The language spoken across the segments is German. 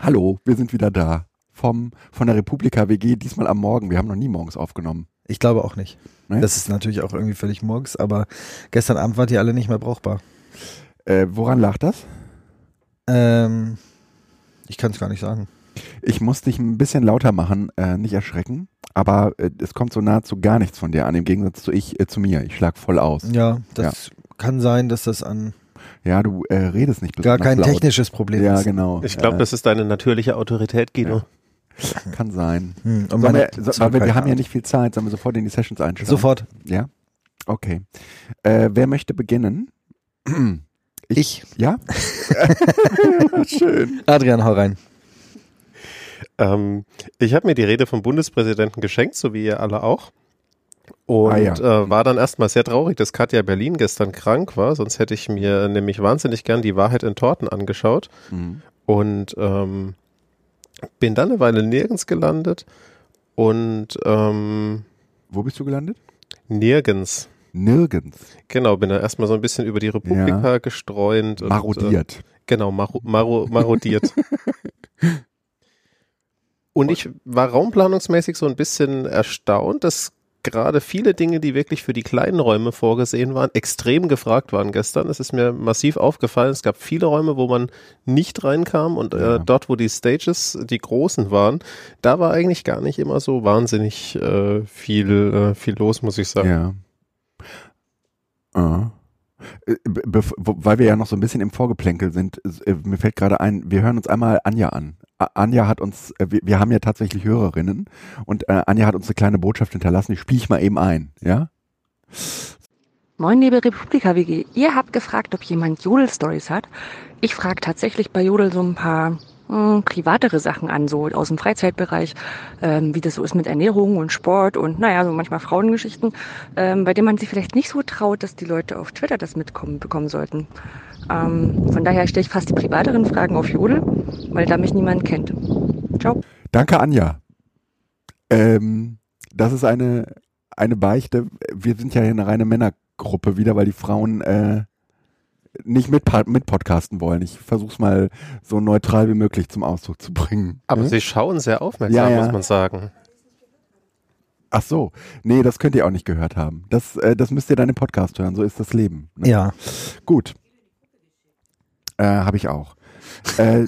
Hallo, wir sind wieder da. Vom, von der Republika WG, diesmal am Morgen. Wir haben noch nie morgens aufgenommen. Ich glaube auch nicht. Nee? Das ist natürlich auch irgendwie völlig morgens, aber gestern Abend wart ihr alle nicht mehr brauchbar. Äh, woran lag das? Ähm, ich kann es gar nicht sagen. Ich muss dich ein bisschen lauter machen, äh, nicht erschrecken, aber äh, es kommt so nahezu gar nichts von dir an, im Gegensatz zu ich, äh, zu mir. Ich schlag voll aus. Ja, das kann sein, dass das an Ja, du äh, redest nicht gar besonders kein laut. technisches Problem Ja, ist. genau. Ich glaube, äh, das ist deine natürliche Autorität, Guido. kann sein. Hm, und meine wir, so, wir, wir Zurückhaltung haben ja nicht viel Zeit, sollen wir sofort in die Sessions einsteigen? Sofort. Ja? Okay. Äh, wer möchte beginnen? Ich. Ja? Schön. Adrian, hau rein. Ähm, ich habe mir die Rede vom Bundespräsidenten geschenkt, so wie ihr alle auch. Und Ah, ja. äh, war dann erstmal sehr traurig, dass Katja Berlin gestern krank war. Sonst hätte ich mir nämlich wahnsinnig gern die Wahrheit in Torten angeschaut. Mhm. Und ähm, bin dann eine Weile nirgends gelandet. Und ähm, Wo bist du gelandet? nirgends. Nirgends. Genau, bin dann erstmal so ein bisschen über die Republika gestreunt. Und, Äh, Marodiert. Genau, maro, maro, marodiert. Und ich war raumplanungsmäßig so ein bisschen erstaunt, dass gerade viele Dinge, die wirklich für die kleinen Räume vorgesehen waren, extrem gefragt waren gestern. Es ist mir massiv aufgefallen. Es gab viele Räume, wo man nicht reinkam und Ja. äh, dort, wo die Stages, die großen waren, da war eigentlich gar nicht immer so wahnsinnig äh, viel, äh, viel los, muss ich sagen. Ja. Be- wo- weil wir ja noch so ein bisschen im Vorgeplänkel sind, äh, mir fällt gerade ein, wir hören uns einmal Anja an. Anja hat uns, äh, wir, wir haben ja tatsächlich Hörerinnen und äh, Anja hat uns eine kleine Botschaft hinterlassen, die spiele ich mal eben ein, ja? Moin, liebe Republika WG. Ihr habt gefragt, ob jemand Jodel-Stories hat. Ich frage tatsächlich bei Jodel so ein paar hm, privatere Sachen an, so aus dem Freizeitbereich, ähm, wie das so ist mit Ernährung und Sport und naja, so manchmal Frauengeschichten, ähm, bei denen man sich vielleicht nicht so traut, dass die Leute auf Twitter das mitkommen bekommen sollten. Ähm, von daher stelle ich fast die privateren Fragen auf Jodel, weil da mich niemand kennt. Ciao. Danke, Anja. Ähm, das ist eine, eine Beichte. Wir sind ja hier eine reine Männergruppe wieder, weil die Frauen äh, nicht mit, mit podcasten wollen. Ich versuche es mal so neutral wie möglich zum Ausdruck zu bringen. Aber Hm? sie schauen sehr aufmerksam, Ja, ja. muss man sagen. Ach so, nee, das könnt ihr auch nicht gehört haben. Das, äh, das müsst ihr dann im Podcast hören. So ist das Leben. Ne? Ja. Gut. Äh, Habe ich auch. Äh,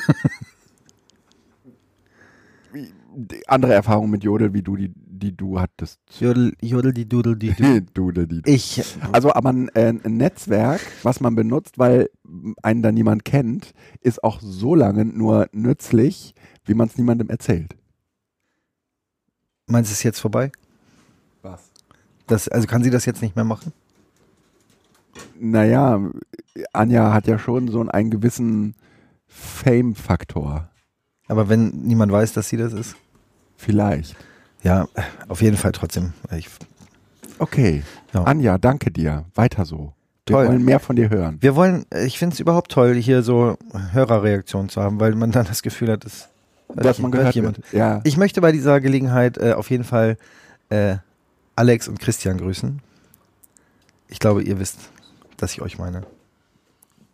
andere Erfahrung mit Jodel, wie du die, die du hattest. Jodel, jodel, die dudel, die du. Dudel, die. Ich, Also, aber ein, äh, ein Netzwerk, was man benutzt, weil einen da niemand kennt, ist auch so lange nur nützlich, wie man es niemandem erzählt. meinst du es ist jetzt vorbei? Was? Das, also kann sie das jetzt nicht mehr machen? Naja, Anja hat ja schon so einen, gewissen Fame-Faktor. Aber wenn niemand weiß, dass sie das ist? Vielleicht. Ja, auf jeden Fall trotzdem. Ich, Okay. Ja. Anja, danke dir. Weiter so. Wir Toll. wollen mehr von dir hören. wir wollen, ich finde es überhaupt toll, hier so Hörerreaktionen zu haben, weil man dann das Gefühl hat, dass, Dass man hört gehört jemand. Ja. Ich möchte bei dieser Gelegenheit äh, auf jeden Fall äh, Alex und Christian grüßen. Ich glaube, ihr wisst, dass ich euch meine.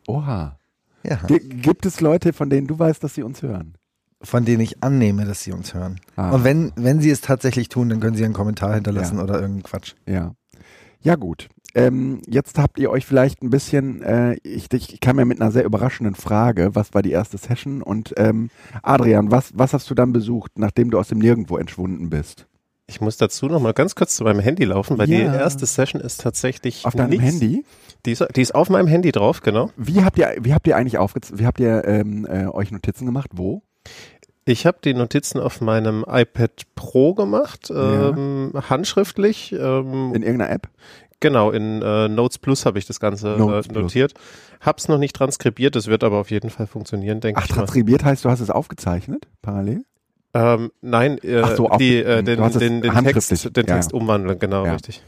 Oha. Ja. G gibt es Leute, von denen du weißt, dass sie uns hören? Von denen ich annehme, dass sie uns hören. Ah. Und wenn, wenn sie es tatsächlich tun, dann können sie einen Kommentar hinterlassen Ja. oder irgendeinen Quatsch. Ja. Ja, gut. Ähm, jetzt habt ihr euch vielleicht ein bisschen, äh, ich, ich kam ja mit einer sehr überraschenden Frage, was war die erste Session? Und ähm, Adrian, was, was hast du dann besucht, nachdem du aus dem Nirgendwo entschwunden bist? Ich muss dazu noch mal ganz kurz zu meinem Handy laufen, weil Ja. die erste Session ist tatsächlich Auf deinem nichts. Handy? Die ist, die ist auf meinem Handy drauf, genau. Wie habt ihr, wie habt ihr eigentlich aufgez wie habt ihr ähm, äh, euch Notizen gemacht? Wo? Ich habe die Notizen auf meinem iPad Pro gemacht, Ja. ähm, handschriftlich. Ähm, In irgendeiner App? genau, in äh, Notes Plus habe ich das Ganze äh, notiert. Hab's noch nicht transkribiert, das wird aber auf jeden Fall funktionieren, denke Ach, ich mal. transkribiert heißt, du hast es aufgezeichnet, parallel? Ähm, nein, äh, so, auf- die, äh, den, den, den. Text, den Ja, Text umwandeln, genau, Ja. richtig.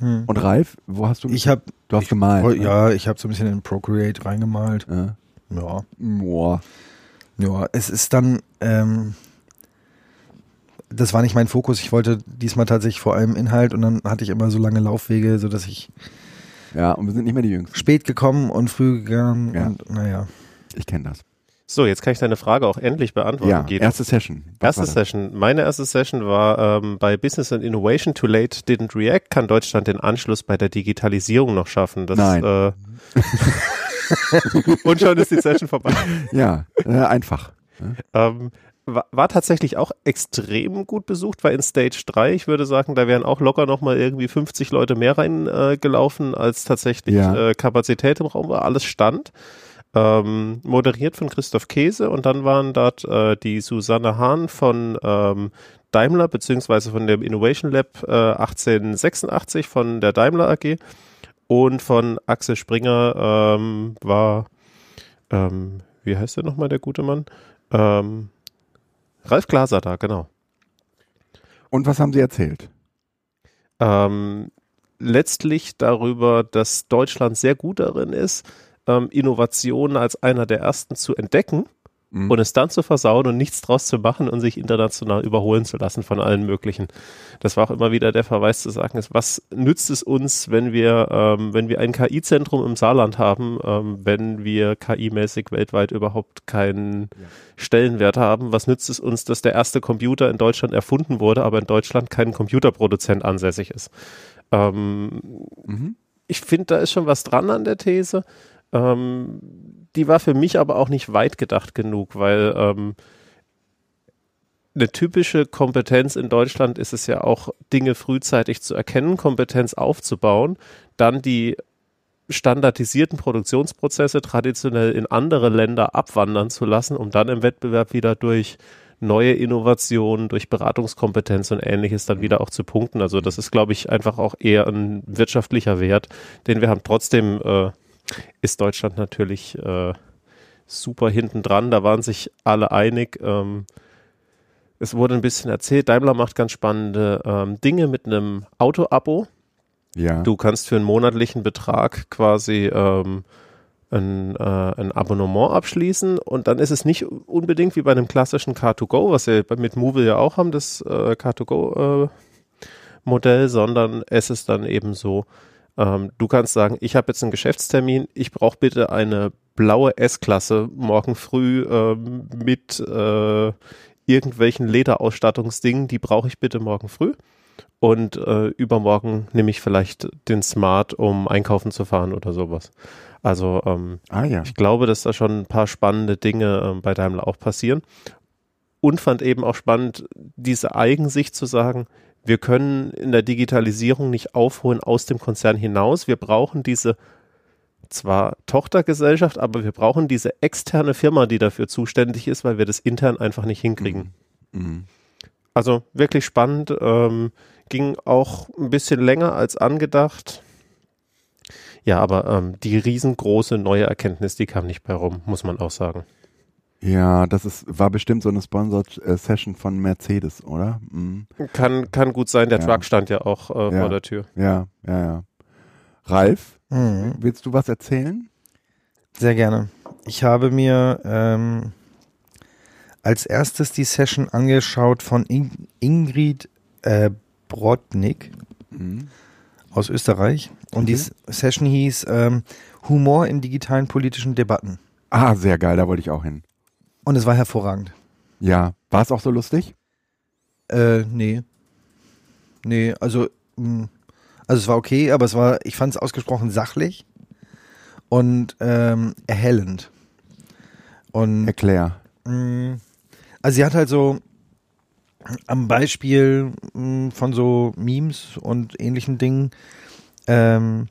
Hm. Und Ralf, wo hast du Ich habe Du hast gemalt. ne? ja, ich habe so ein bisschen in Procreate reingemalt. Ja. Ja. Boah. Ja, es ist dann, ähm, das war nicht mein Fokus. Ich wollte diesmal tatsächlich vor allem Inhalt und dann hatte ich immer so lange Laufwege, sodass ich Ja, und wir sind nicht mehr die Jüngsten. spät gekommen und früh gegangen Ja. und naja. Ich kenne das. So, jetzt kann ich deine Frage auch endlich beantworten. Ja, Guido. erste Session. Was Erste? Session. Meine erste Session war ähm, bei Business and Innovation Too Late Didn't React. Kann Deutschland den Anschluss bei der Digitalisierung noch schaffen? Das, Nein. Äh, und schon ist die Session vorbei. Ja, äh, einfach. Ähm, war, war tatsächlich auch extrem gut besucht, war in Stage 3. Ich würde sagen, da wären auch locker nochmal irgendwie 50 Leute mehr reingelaufen, äh, als tatsächlich Ja. äh, Kapazität im Raum war. Alles stand. Ähm, moderiert von Christoph Käse und dann waren dort äh, die Susanne Hahn von ähm, Daimler beziehungsweise von dem Innovation Lab äh, 1886 von der Daimler AG und von Axel Springer ähm, war, ähm, wie heißt der nochmal, der gute Mann? Ähm, Ralf Glaser da, genau. Und was haben Sie erzählt? Ähm, letztlich darüber, dass Deutschland sehr gut darin ist, ähm, Innovationen als einer der ersten zu entdecken Mhm. und es dann zu versauen und nichts draus zu machen und sich international überholen zu lassen von allen möglichen. Das war auch immer wieder der Verweis zu sagen, ist, was nützt es uns, wenn wir, ähm, wenn wir ein KI-Zentrum im Saarland haben, ähm, wenn wir KI-mäßig weltweit überhaupt keinen Stellenwert haben? Was nützt es uns, dass der erste Computer in Deutschland erfunden wurde, aber in Deutschland kein Computerproduzent ansässig ist? Ähm, Mhm. ich finde, da ist schon was dran an der These. Ähm, die war für mich aber auch nicht weit gedacht genug, weil ähm, eine typische Kompetenz in Deutschland ist es ja auch, Dinge frühzeitig zu erkennen, Kompetenz aufzubauen, dann die standardisierten Produktionsprozesse traditionell in andere Länder abwandern zu lassen, um dann im Wettbewerb wieder durch neue Innovationen, durch Beratungskompetenz und ähnliches dann wieder auch zu punkten. Also das ist, glaube ich, einfach auch eher ein wirtschaftlicher Wert, den wir haben. Trotzdem äh, ist Deutschland natürlich äh, super hinten dran. Da waren sich alle einig. Ähm, es wurde ein bisschen erzählt, Daimler macht ganz spannende ähm, Dinge mit einem Auto-Abo. Ja. Du kannst für einen monatlichen Betrag quasi ähm, ein, äh, ein Abonnement abschließen und dann ist es nicht unbedingt wie bei einem klassischen Car2Go, was wir mit Movil ja auch haben, das äh, Car2Go äh, sondern es ist dann eben so, ähm, du kannst sagen, ich habe jetzt einen Geschäftstermin, ich brauche bitte eine blaue S-Klasse morgen früh ähm, mit äh, irgendwelchen Lederausstattungsdingen, die brauche ich bitte morgen früh. Und äh, übermorgen nehme ich vielleicht den Smart, um einkaufen zu fahren oder sowas. Also ähm, ah ja. ich glaube, dass da schon ein paar spannende Dinge ähm, bei Daimler auch passieren. Und fand eben auch spannend, diese Eigensicht zu sagen, wir können in der Digitalisierung nicht aufholen aus dem Konzern hinaus. Wir brauchen diese zwar Tochtergesellschaft, aber wir brauchen diese externe Firma, die dafür zuständig ist, weil wir das intern einfach nicht hinkriegen. Mhm. Also wirklich spannend, ähm, ging auch ein bisschen länger als angedacht. Ja, aber ähm, die riesengroße neue Erkenntnis, die kam nicht bei rum, muss man auch sagen. Ja, das ist, war bestimmt so eine Sponsored äh, Session von Mercedes, oder? Mhm. Kann, kann gut sein, der Ja. Truck stand ja auch äh, Ja. vor der Tür. Ja, ja, ja. Ralf, Mhm. willst du was erzählen? Sehr gerne. Ich habe mir ähm, als erstes die Session angeschaut von In Ingrid äh, Brodnik Mhm. aus Österreich. Und die Session hieß ähm, Humor in digitalen politischen Debatten. Ah, sehr geil, da wollte ich auch hin. Und es war hervorragend. Ja, war es auch so lustig? Äh, nee. Nee, also, mh, also es war okay, aber es war, ich fand es ausgesprochen sachlich und ähm, erhellend. Und Erklär. Mm, Also sie hat halt so am Beispiel mm, von so Memes und ähnlichen Dingen ähm,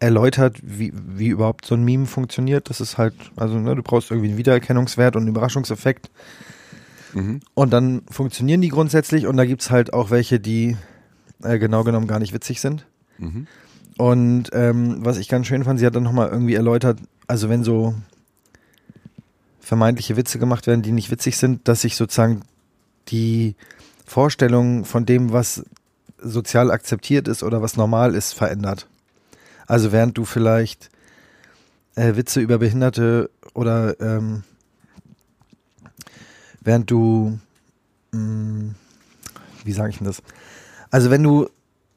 erläutert, wie, wie überhaupt so ein Meme funktioniert. Das ist halt, also ne, du brauchst irgendwie einen Wiedererkennungswert und einen Überraschungseffekt. Mhm. Und dann funktionieren die grundsätzlich und da gibt's halt auch welche, die äh, genau genommen gar nicht witzig sind. Mhm. Und ähm, was ich ganz schön fand, sie hat dann nochmal irgendwie erläutert, also wenn so vermeintliche Witze gemacht werden, die nicht witzig sind, dass sich sozusagen die Vorstellung von dem, was sozial akzeptiert ist oder was normal ist, verändert. Also während du vielleicht äh, Witze über Behinderte oder ähm, während du mh, wie sage ich denn das? Also wenn du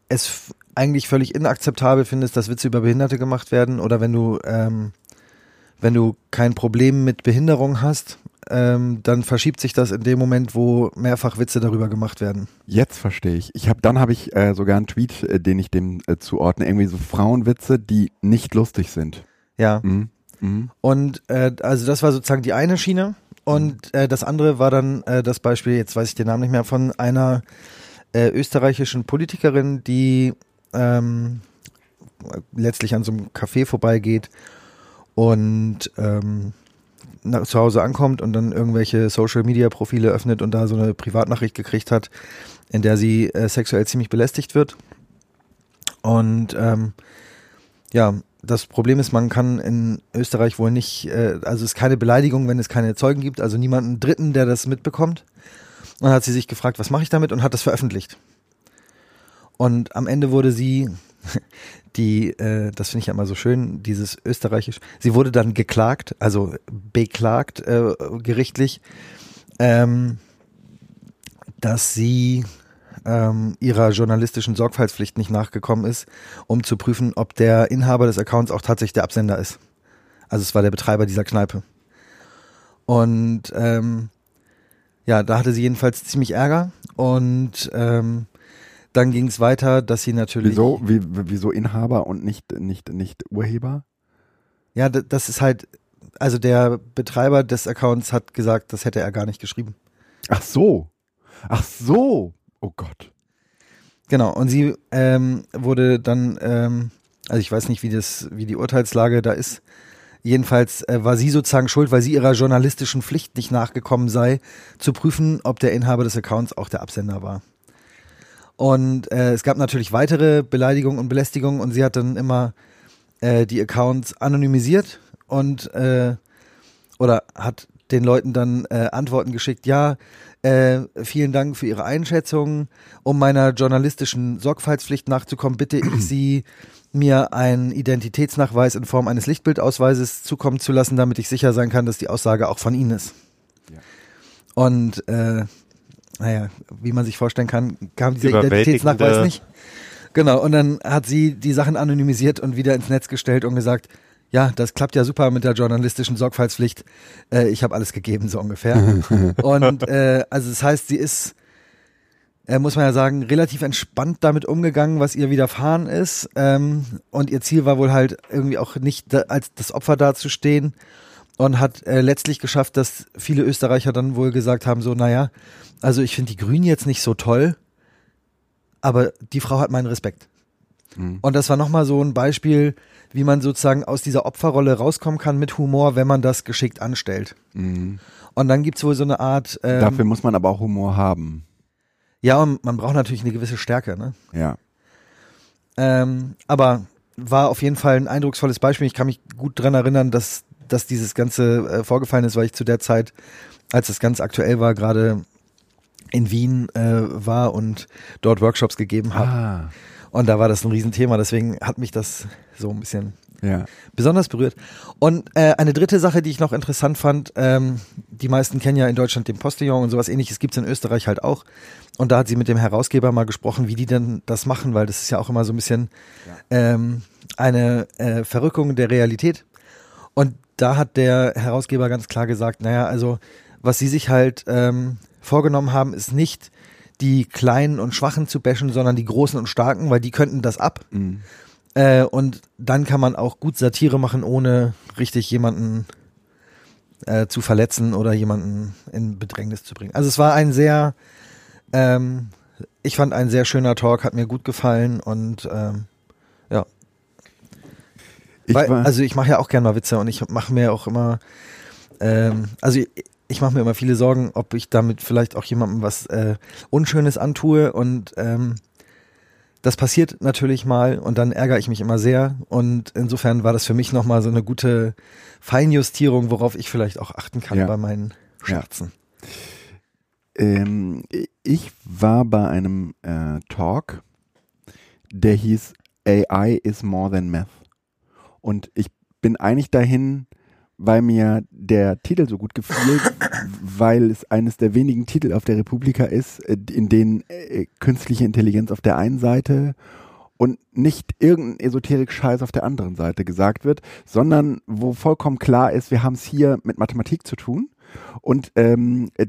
es eigentlich völlig inakzeptabel findest, dass Witze über Behinderte gemacht werden oder wenn du ähm, wenn du kein Problem mit Behinderung hast, ähm, dann verschiebt sich das in dem Moment, wo mehrfach Witze darüber gemacht werden. Jetzt verstehe ich. Ich habe dann habe ich äh, sogar einen Tweet, äh, den ich dem äh, zuordne, irgendwie so Frauenwitze, die nicht lustig sind. Ja. Mhm. Mhm. Und äh, also das war sozusagen die eine Schiene. Und äh, das andere war dann äh, das Beispiel, jetzt weiß ich den Namen nicht mehr, von einer österreichischen Politikerin, die ähm, letztlich an so einem Café vorbeigeht und ähm, nach, zu Hause ankommt und dann irgendwelche Social-Media-Profile öffnet und da so eine Privatnachricht gekriegt hat, in der sie äh, sexuell ziemlich belästigt wird. Und ähm, ja, das Problem ist, man kann in Österreich wohl nicht, äh, also es ist keine Beleidigung, wenn es keine Zeugen gibt, also niemanden Dritten, der das mitbekommt. Und dann hat sie sich gefragt, was mache ich damit und hat das veröffentlicht. Und am Ende wurde sie, die, äh, das finde ich ja immer so schön, dieses österreichisch, sie wurde dann geklagt, also beklagt äh, gerichtlich, ähm, dass sie ähm, ihrer journalistischen Sorgfaltspflicht nicht nachgekommen ist, um zu prüfen, ob der Inhaber des Accounts auch tatsächlich der Absender ist. Also es war der Betreiber dieser Kneipe. Und ähm, ja, da hatte sie jedenfalls ziemlich Ärger und ähm, dann ging es weiter, dass sie natürlich. Wieso? Wie, wieso Inhaber und nicht, nicht, nicht Urheber? Ja, das ist halt, also der Betreiber des Accounts hat gesagt, das hätte er gar nicht geschrieben. Ach so. Ach so. Oh Gott. Genau, und sie ähm, wurde dann, ähm, also ich weiß nicht, wie das, wie die Urteilslage da ist. Jedenfalls äh, war sie sozusagen schuld, weil sie ihrer journalistischen Pflicht nicht nachgekommen sei, zu prüfen, ob der Inhaber des Accounts auch der Absender war. Und äh, es gab natürlich weitere Beleidigungen und Belästigungen und sie hat dann immer äh, die Accounts anonymisiert und äh, oder hat den Leuten dann äh, Antworten geschickt, ja, äh, vielen Dank für Ihre Einschätzung. Um meiner journalistischen Sorgfaltspflicht nachzukommen, bitte ich Sie, mir einen Identitätsnachweis in Form eines Lichtbildausweises zukommen zu lassen, damit ich sicher sein kann, dass die Aussage auch von Ihnen ist. Ja. Und äh, naja, wie man sich vorstellen kann, kam dieser Identitätsnachweis nicht. Genau, und dann hat sie die Sachen anonymisiert und wieder ins Netz gestellt und gesagt, ja, das klappt ja super mit der journalistischen Sorgfaltspflicht. Äh, ich habe alles gegeben, so ungefähr. und äh, also das heißt, sie ist, äh, muss man ja sagen, relativ entspannt damit umgegangen, was ihr widerfahren ist. Ähm, und ihr Ziel war wohl halt irgendwie auch nicht da, als das Opfer dazustehen und hat äh, letztlich geschafft, dass viele Österreicher dann wohl gesagt haben, so, naja, also ich finde die Grünen jetzt nicht so toll, aber die Frau hat meinen Respekt. Mhm. Und das war nochmal so ein Beispiel, wie man sozusagen aus dieser Opferrolle rauskommen kann mit Humor, wenn man das geschickt anstellt. Mhm. Und dann gibt's wohl so eine Art, ähm, Dafür muss man aber auch Humor haben. ja, und man braucht natürlich eine gewisse Stärke, ne? Ja. Ähm, aber war auf jeden Fall ein eindrucksvolles Beispiel. Ich kann mich gut dran erinnern, dass, dass dieses Ganze äh, vorgefallen ist, weil ich zu der Zeit, als es ganz aktuell war, gerade in Wien äh, war und dort Workshops gegeben habe. Ah. Und da war das ein Riesenthema, deswegen hat mich das so ein bisschen Ja. besonders berührt. Und äh, eine dritte Sache, die ich noch interessant fand, ähm, die meisten kennen ja in Deutschland den Postillon und sowas ähnliches gibt's in Österreich halt auch. Und da hat sie mit dem Herausgeber mal gesprochen, wie die denn das machen, weil das ist ja auch immer so ein bisschen ähm, eine äh, Verrückung der Realität. Und da hat der Herausgeber ganz klar gesagt, naja, also was sie sich halt ähm, vorgenommen haben, ist nicht die Kleinen und Schwachen zu bashen, sondern die Großen und Starken, weil die könnten das ab. Mhm. Äh, und dann kann man auch gut Satire machen, ohne richtig jemanden äh, zu verletzen oder jemanden in Bedrängnis zu bringen. Also es war ein sehr, ähm, ich fand ein sehr schöner Talk, hat mir gut gefallen und ähm. Ich Weil, also ich mache ja auch gerne mal Witze und ich mache mir auch immer, ähm, also ich, ich mache mir immer viele Sorgen, ob ich damit vielleicht auch jemandem was äh, Unschönes antue und ähm, das passiert natürlich mal und dann ärgere ich mich immer sehr und insofern war das für mich nochmal so eine gute Feinjustierung, worauf ich vielleicht auch achten kann Ja. bei meinen Ja. Scherzen. ähm, ich war bei einem äh, Talk, der hieß AI is more than math. Und ich bin eigentlich dahin, weil mir der Titel so gut gefiel, weil es eines der wenigen Titel auf der Republika ist, äh, in denen äh, künstliche Intelligenz auf der einen Seite und nicht irgendein Esoterik-Scheiß auf der anderen Seite gesagt wird, sondern wo vollkommen klar ist, wir haben es hier mit Mathematik zu tun und ähm, äh,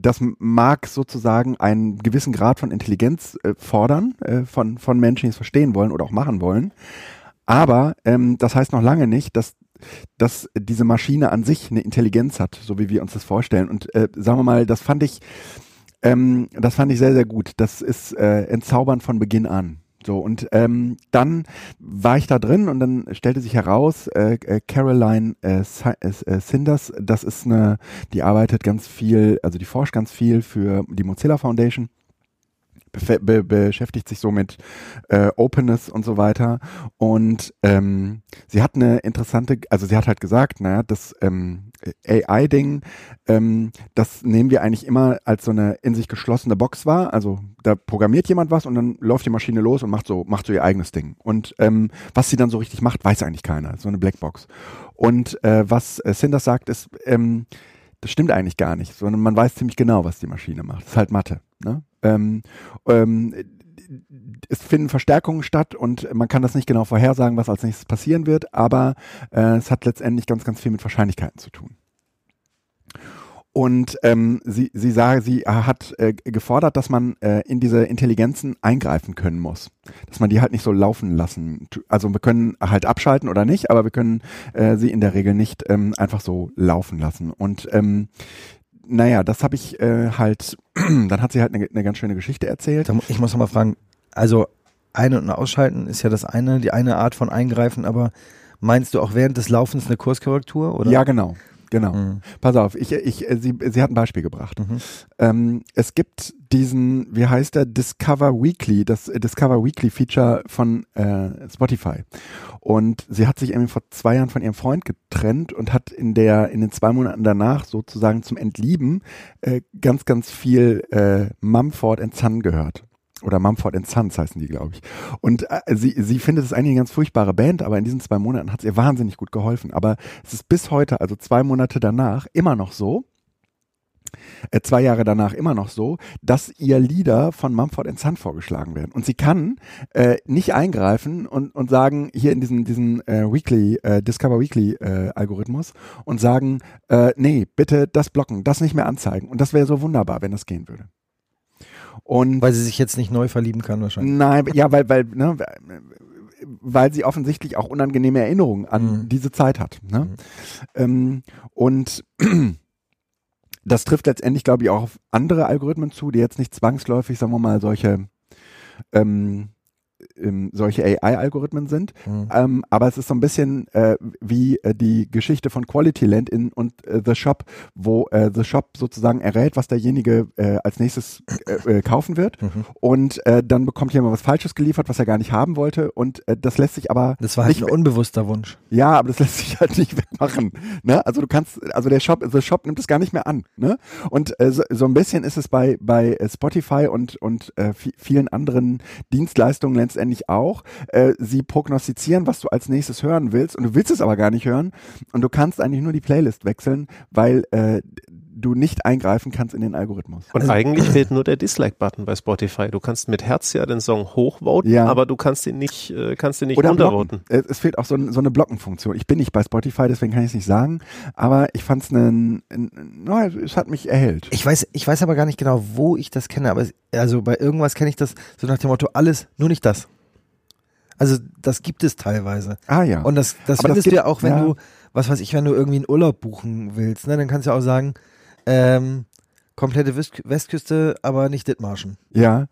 das mag sozusagen einen gewissen Grad von Intelligenz äh, fordern äh, von, von Menschen, die es verstehen wollen oder auch machen wollen. Aber ähm, das heißt noch lange nicht, dass dass diese Maschine an sich eine Intelligenz hat, so wie wir uns das vorstellen. Und äh, sagen wir mal, das fand ich, ähm, das fand ich sehr, sehr gut. Das ist äh, entzaubernd von Beginn an. So, und ähm, dann war ich da drin und dann stellte sich heraus, äh, äh, Caroline äh, äh, Sinders, das ist eine, die arbeitet ganz viel, also die forscht ganz viel für die Mozilla Foundation be beschäftigt sich so mit äh, Openness und so weiter. Und ähm, sie hat eine interessante, also sie hat halt gesagt, naja, das ähm, AI-Ding, ähm, das nehmen wir eigentlich immer als so eine in sich geschlossene Box wahr. Also da programmiert jemand was und dann läuft die Maschine los und macht so, macht so ihr eigenes Ding. Und ähm, was sie dann so richtig macht, weiß eigentlich keiner. So eine Blackbox. Und äh, was äh, Sinders sagt, ist, ähm, das stimmt eigentlich gar nicht, sondern man weiß ziemlich genau, was die Maschine macht. Das ist halt Mathe. Ne? Ähm, ähm, es finden Verstärkungen statt und man kann das nicht genau vorhersagen, was als nächstes passieren wird, aber äh, es hat letztendlich ganz, ganz viel mit Wahrscheinlichkeiten zu tun. Und ähm, sie, sie sah, sie hat äh, gefordert, dass man äh, in diese Intelligenzen eingreifen können muss. Dass man die halt nicht so laufen lassen. Also wir können halt abschalten oder nicht, aber wir können äh, sie in der Regel nicht ähm, einfach so laufen lassen. Und ähm, naja, das habe ich äh, halt, dann hat sie halt eine, eine ganz schöne Geschichte erzählt. Ich muss noch mal fragen, also ein- und ausschalten ist ja das eine, die eine Art von Eingreifen, aber meinst du auch während des Laufens eine Kurskorrektur? Oder? Ja, genau. Genau. Mhm. Pass auf, ich, ich, sie, sie hat ein Beispiel gebracht. Mhm. Ähm, es gibt diesen, wie heißt der, Discover Weekly, das Discover Weekly Feature von äh, Spotify. Und sie hat sich irgendwie vor zwei Jahren von ihrem Freund getrennt und hat in der, in den zwei Monaten danach sozusagen zum Entlieben äh, ganz, ganz viel äh, Mumford Son gehört oder Mumford Sons heißen die, glaube ich. Und äh, sie, sie findet es eigentlich eine ganz furchtbare Band, aber in diesen zwei Monaten hat es ihr wahnsinnig gut geholfen. Aber es ist bis heute, also zwei Monate danach, immer noch so, äh, zwei Jahre danach immer noch so, dass ihr Lieder von Mumford Son vorgeschlagen werden. Und sie kann äh, nicht eingreifen und, und sagen, hier in diesen, diesen äh, Weekly, äh, Discover Weekly äh, Algorithmus und sagen, äh, nee, bitte das blocken, das nicht mehr anzeigen. Und das wäre so wunderbar, wenn das gehen würde. Und weil sie sich jetzt nicht neu verlieben kann wahrscheinlich. Nein, ja, weil, weil, ne, weil sie offensichtlich auch unangenehme Erinnerungen an mhm. diese Zeit hat. Ne? Mhm. Ähm, und das trifft letztendlich, glaube ich, auch auf andere Algorithmen zu, die jetzt nicht zwangsläufig, sagen wir mal, solche ähm, ähm, solche AI-Algorithmen sind. Mhm. Ähm, aber es ist so ein bisschen äh, wie äh, die Geschichte von Quality Land in, und äh, The Shop, wo äh, The Shop sozusagen errät, was derjenige äh, als nächstes äh, kaufen wird. Mhm. Und dann bekommt jemand was Falsches geliefert, was er gar nicht haben wollte. Und das lässt sich aber. Das war halt ein unbewusster Wunsch. Ja, aber das lässt sich halt nicht wegmachen. Ne? Also du kannst, also der Shop, The Shop nimmt es gar nicht mehr an. Ne? Und so, so ein bisschen ist es bei, bei Spotify und, und vielen anderen Dienstleistungen letztendlich auch. Äh, sie prognostizieren, was du als nächstes hören willst und du willst es aber gar nicht hören und du kannst eigentlich nur die Playlist wechseln, weil äh, du nicht eingreifen kannst in den Algorithmus. Und also, eigentlich fehlt nur der Dislike-Button bei Spotify. Du kannst mit Herz ja den Song hochvoten, ja. aber du kannst ihn nicht, äh, kannst ihn nicht Oder runtervoten. Es fehlt auch so, so eine Blockenfunktion. Ich bin nicht bei Spotify, deswegen kann ich es nicht sagen, aber ich fand es ein, no, es hat mich erhellt. Ich weiß, ich weiß aber gar nicht genau, wo ich das kenne, aber es, also bei irgendwas kenne ich das so nach dem Motto, alles, nur nicht das. Also das gibt es teilweise. Ah ja. Und das, das findest das du ja auch, wenn ja. du, was weiß ich, wenn du irgendwie einen Urlaub buchen willst, ne, dann kannst du auch sagen, ähm, komplette Westküste, aber nicht Dithmarschen. Ja.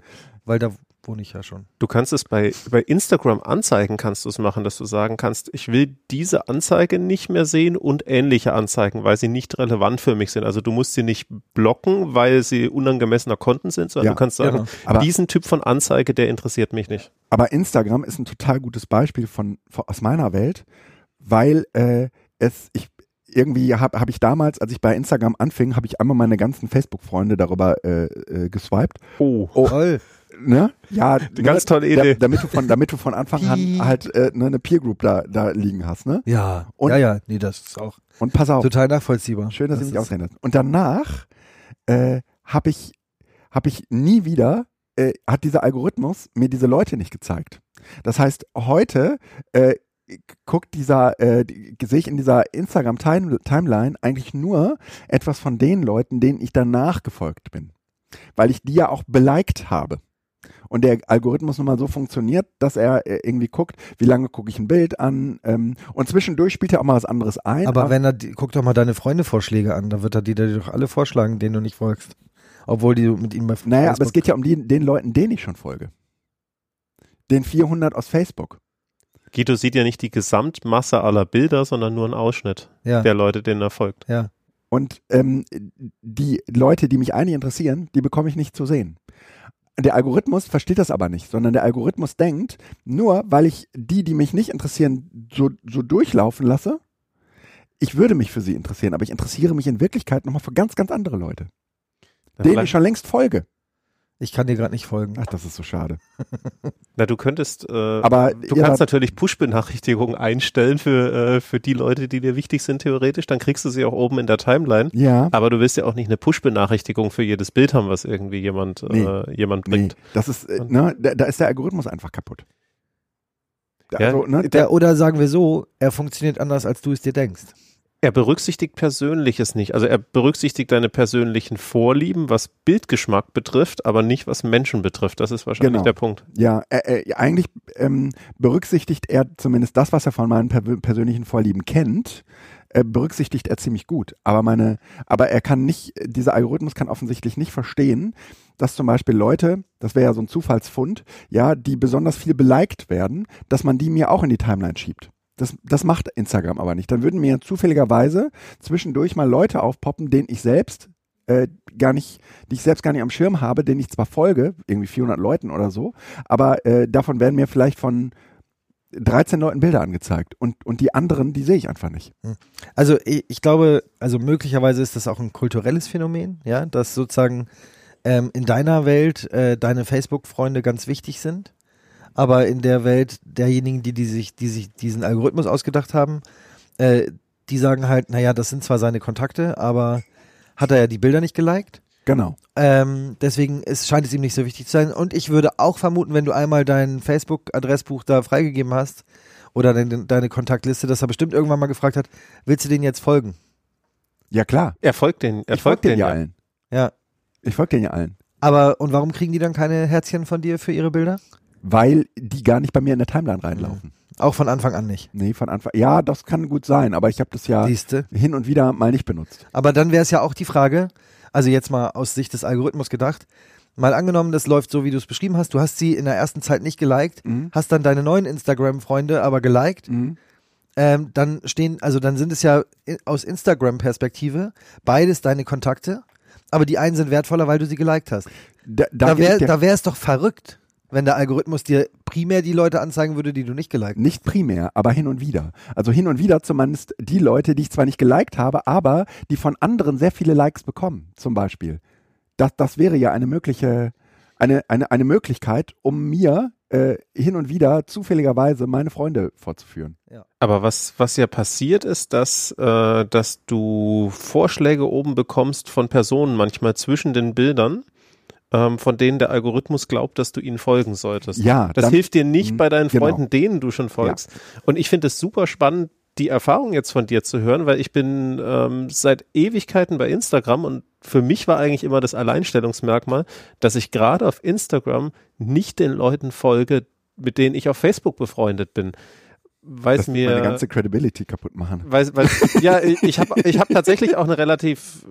Weil da wohne ich ja schon. Du kannst es bei, bei Instagram Anzeigen kannst du es machen, dass du sagen kannst, ich will diese Anzeige nicht mehr sehen und ähnliche Anzeigen, weil sie nicht relevant für mich sind. Also du musst sie nicht blocken, weil sie unangemessener Konten sind, sondern ja, du kannst sagen, genau. diesen Typ von Anzeige, der interessiert mich nicht. Aber Instagram ist ein total gutes Beispiel von, von aus meiner Welt, weil äh, es, ich, irgendwie habe hab ich damals, als ich bei Instagram anfing, habe ich einmal meine ganzen Facebook-Freunde darüber äh, äh, geswiped. Oh, oh. toll ne? Ja, Die ganz tolle da, Idee. damit du von, damit du von Anfang an halt äh, ne, eine Peer Group da, da liegen hast, ne? Ja, Und- ja, ja, nee, das ist auch Und pass auf, total nachvollziehbar. schön, dass das ich mich lassen. Und danach äh, habe ich, hab ich nie wieder, äh, hat dieser Algorithmus mir diese Leute nicht gezeigt. Das heißt, heute äh, guckt dieser, äh, die- sehe ich in dieser Instagram-Timeline eigentlich nur etwas von den Leuten, denen ich danach gefolgt bin. Weil ich die ja auch beliked habe. Und der Algorithmus nun mal so funktioniert, dass er äh, irgendwie guckt, wie lange gucke ich ein Bild an ähm, und zwischendurch spielt er auch mal was anderes ein. Aber wenn er, die- guck doch mal deine Freunde-Vorschläge an, da wird er dir doch alle vorschlagen, denen du nicht folgst. Obwohl die mit ihm bei Naja, aber es Facebook- geht ja um die, den Leuten, denen ich schon folge. Den 400 aus Facebook. Guido sieht ja nicht die Gesamtmasse aller Bilder, sondern nur einen Ausschnitt ja, der Leute, denen er folgt. ja. Und ähm, die Leute, die mich eigentlich interessieren, die bekomme ich nicht zu sehen. Der Algorithmus versteht das aber nicht, sondern der Algorithmus denkt, nur weil ich die, die mich nicht interessieren, so, so durchlaufen lasse, ich würde mich für sie interessieren, aber ich interessiere mich in Wirklichkeit nochmal für ganz, ganz andere Leute, denen ich schon längst folge. Ich kann dir gerade nicht folgen. Ach, das ist so schade. Na, du könntest, äh, Aber du kannst natürlich Push-Benachrichtigungen einstellen für, äh, für die Leute, die dir wichtig sind, theoretisch. Dann kriegst du sie auch oben in der Timeline. Ja, Aber du willst ja auch nicht eine Push-Benachrichtigung für jedes Bild haben, was irgendwie jemand, Nee. äh, jemand nee, bringt. das ist, äh, ne, da, da ist der Algorithmus einfach kaputt. Ja, Also, ne, Der, oder sagen wir so, er funktioniert anders, als du es dir denkst. Er berücksichtigt Persönliches nicht. Also er berücksichtigt deine persönlichen Vorlieben, was Bildgeschmack betrifft, aber nicht was Menschen betrifft. Das ist wahrscheinlich Genau. der Punkt. Ja, äh, äh, eigentlich ähm, berücksichtigt er zumindest das, was er von meinen per persönlichen Vorlieben kennt, äh, berücksichtigt er ziemlich gut. Aber meine, aber er kann nicht, dieser Algorithmus kann offensichtlich nicht verstehen, dass zum Beispiel Leute, das wäre ja so ein Zufallsfund, ja, die besonders viel beliked werden, dass man die mir auch in die Timeline schiebt. Das, das macht Instagram aber nicht. Dann würden mir zufälligerweise zwischendurch mal Leute aufpoppen, denen ich selbst äh, gar nicht, die ich selbst gar nicht am Schirm habe, denen ich zwar folge, irgendwie 400 Leuten oder so, aber äh, davon werden mir vielleicht von 13 Leuten Bilder angezeigt und, und die anderen, die sehe ich einfach nicht. Also ich, ich glaube, also möglicherweise ist das auch ein kulturelles Phänomen, ja, dass sozusagen ähm, in deiner Welt äh, deine Facebook-Freunde ganz wichtig sind, aber in der Welt derjenigen, die, die sich, die sich diesen Algorithmus ausgedacht haben, äh, die sagen halt, naja, das sind zwar seine Kontakte, aber hat er ja die Bilder nicht geliked. Genau. Ähm, deswegen ist, scheint es ihm nicht so wichtig zu sein. Und ich würde auch vermuten, wenn du einmal dein Facebook-Adressbuch da freigegeben hast oder deine, deine Kontaktliste, dass er bestimmt irgendwann mal gefragt hat, willst du denen jetzt folgen? Ja klar. Er folgt den, er ich folge folgt denen den ja allen. Ja. Ich folge denen ja allen. Aber und warum kriegen die dann keine Herzchen von dir für ihre Bilder? Weil die gar nicht bei mir in der Timeline reinlaufen. Auch von Anfang an nicht. Nee, von Anfang. Ja, das kann gut sein, aber ich habe das ja Siehste. hin und wieder mal nicht benutzt. Aber dann wäre es ja auch die Frage, also jetzt mal aus Sicht des Algorithmus gedacht, mal angenommen, das läuft so, wie du es beschrieben hast, du hast sie in der ersten Zeit nicht geliked, Mhm. hast dann deine neuen Instagram-Freunde aber geliked, Mhm. ähm, dann stehen, also dann sind es ja aus Instagram-Perspektive beides deine Kontakte, aber die einen sind wertvoller, weil du sie geliked hast. Da, da, Da wäre es doch verrückt, wenn der Algorithmus dir primär die Leute anzeigen würde, die du nicht geliked hast. Nicht primär, aber hin und wieder. Also hin und wieder zumindest die Leute, die ich zwar nicht geliked habe, aber die von anderen sehr viele Likes bekommen, zum Beispiel. Das, das wäre ja eine mögliche, eine, eine, eine Möglichkeit, um mir äh, hin und wieder zufälligerweise meine Freunde vorzuführen. Aber was, was ja passiert ist, dass, äh, dass du Vorschläge oben bekommst von Personen manchmal zwischen den Bildern, ähm, von denen der Algorithmus glaubt, dass du ihnen folgen solltest. Ja, Das dann- hilft dir nicht bei deinen genau. Freunden, denen du schon folgst. Und ich finde es super spannend, die Erfahrung jetzt von dir zu hören, weil ich bin ähm, seit Ewigkeiten bei Instagram und für mich war eigentlich immer das Alleinstellungsmerkmal, dass ich gerade auf Instagram nicht den Leuten folge, mit denen ich auf Facebook befreundet bin. Weil Das wird meine mir ganze Credibility kaputt machen. weil, weil ja, ich habe ich hab tatsächlich auch eine relativ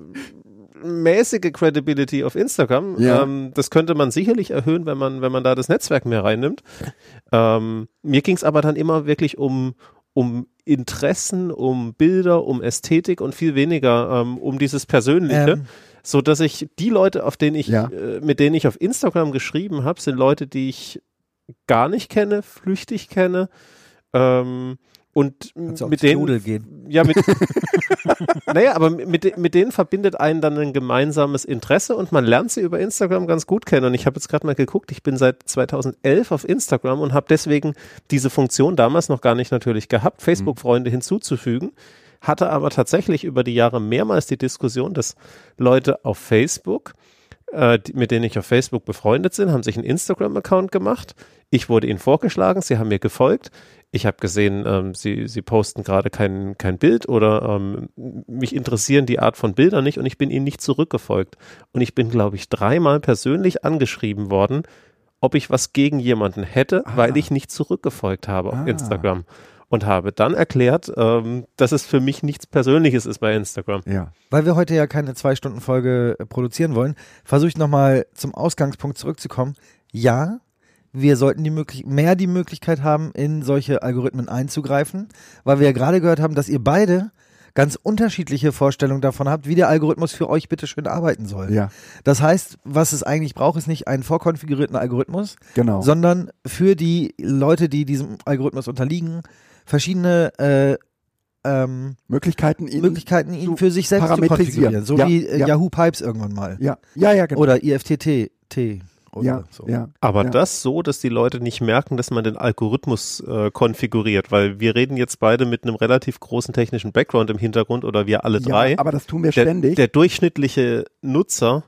mäßige Credibility auf Instagram. Ja. Ähm, das könnte man sicherlich erhöhen, wenn man, wenn man da das Netzwerk mehr reinnimmt. Ähm, mir ging es aber dann immer wirklich um, um Interessen, um Bilder, um Ästhetik und viel weniger ähm, um dieses Persönliche. Ähm, so dass ich die Leute, auf denen ich, Ja. äh, mit denen ich auf Instagram geschrieben habe, sind Leute, die ich gar nicht kenne, flüchtig kenne. Ähm, Und mit denen, ja, mit, naja, aber mit, mit denen verbindet einen dann ein gemeinsames Interesse und man lernt sie über Instagram ganz gut kennen. Und ich habe jetzt gerade mal geguckt, ich bin seit 2011 auf Instagram und habe deswegen diese Funktion damals noch gar nicht natürlich gehabt, Facebook-Freunde hinzuzufügen. Hatte aber tatsächlich über die Jahre mehrmals die Diskussion, dass Leute auf Facebook, äh, die, mit denen ich auf Facebook befreundet sind, haben sich einen Instagram-Account gemacht. Ich wurde ihnen vorgeschlagen, sie haben mir gefolgt. Ich habe gesehen, ähm, sie, sie posten gerade kein, kein Bild oder ähm, mich interessieren die Art von Bildern nicht und ich bin ihnen nicht zurückgefolgt. Und ich bin, glaube ich, dreimal persönlich angeschrieben worden, ob ich was gegen jemanden hätte, Ah. weil ich nicht zurückgefolgt habe auf Ah. Instagram. Und habe dann erklärt, ähm, dass es für mich nichts Persönliches ist bei Instagram. Ja. Weil wir heute ja keine Zwei-Stunden-Folge äh, produzieren wollen, versuche ich nochmal zum Ausgangspunkt zurückzukommen. Ja, wir sollten die möglich mehr die Möglichkeit haben, in solche Algorithmen einzugreifen, weil wir ja gerade gehört haben, dass ihr beide ganz unterschiedliche Vorstellungen davon habt, wie der Algorithmus für euch bitte schön arbeiten soll. Ja, Das heißt, was es eigentlich braucht, ist nicht einen vorkonfigurierten Algorithmus, genau. sondern für die Leute, die diesem Algorithmus unterliegen, verschiedene äh, ähm, Möglichkeiten, ihn Möglichkeiten, ihn für sich selbst zu konfigurieren. So Ja, wie äh, ja. Yahoo Pipes irgendwann mal. Ja, ja, ja, genau. Oder IFTT. T. Oder ja, so. ja. Aber Ja. das so, dass die Leute nicht merken, dass man den Algorithmus äh, konfiguriert, weil wir reden jetzt beide mit einem relativ großen technischen Background im Hintergrund oder wir alle drei. Ja, aber das tun wir der, ständig. der durchschnittliche Nutzer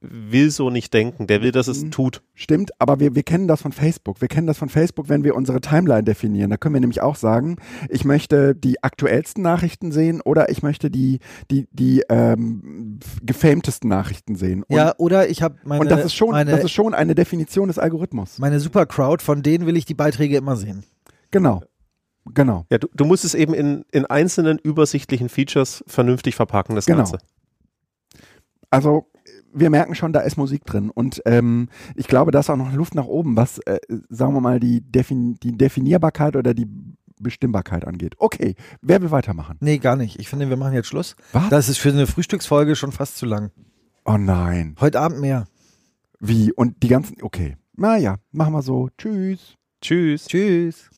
will so nicht denken, der will, dass es Mhm. tut. Stimmt, aber wir, wir kennen das von Facebook. Wir kennen das von Facebook, wenn wir unsere Timeline definieren. Da können wir nämlich auch sagen, ich möchte die aktuellsten Nachrichten sehen oder ich möchte die, die, die ähm, gefamtesten Nachrichten sehen. Und, Ja, oder ich habe meine, und das ist schon, meine, das ist schon eine Definition des Algorithmus. meine Supercrowd, von denen will ich die Beiträge immer sehen. Genau. Genau. Ja, du, du musst es eben in, in einzelnen übersichtlichen Features vernünftig verpacken, das Genau. Ganze. Also wir merken schon, da ist Musik drin und ähm, ich glaube, da ist auch noch Luft nach oben, was, äh, sagen wir mal, die, Defin die Definierbarkeit oder die Bestimmbarkeit angeht. Okay, wer will weitermachen? Nee, gar nicht. Ich finde, wir machen jetzt Schluss. Was? Das ist für eine Frühstücksfolge schon fast zu lang. Oh nein. Heute Abend mehr. Wie? Und die ganzen, okay. Naja, machen wir so. Tschüss. Tschüss. Tschüss.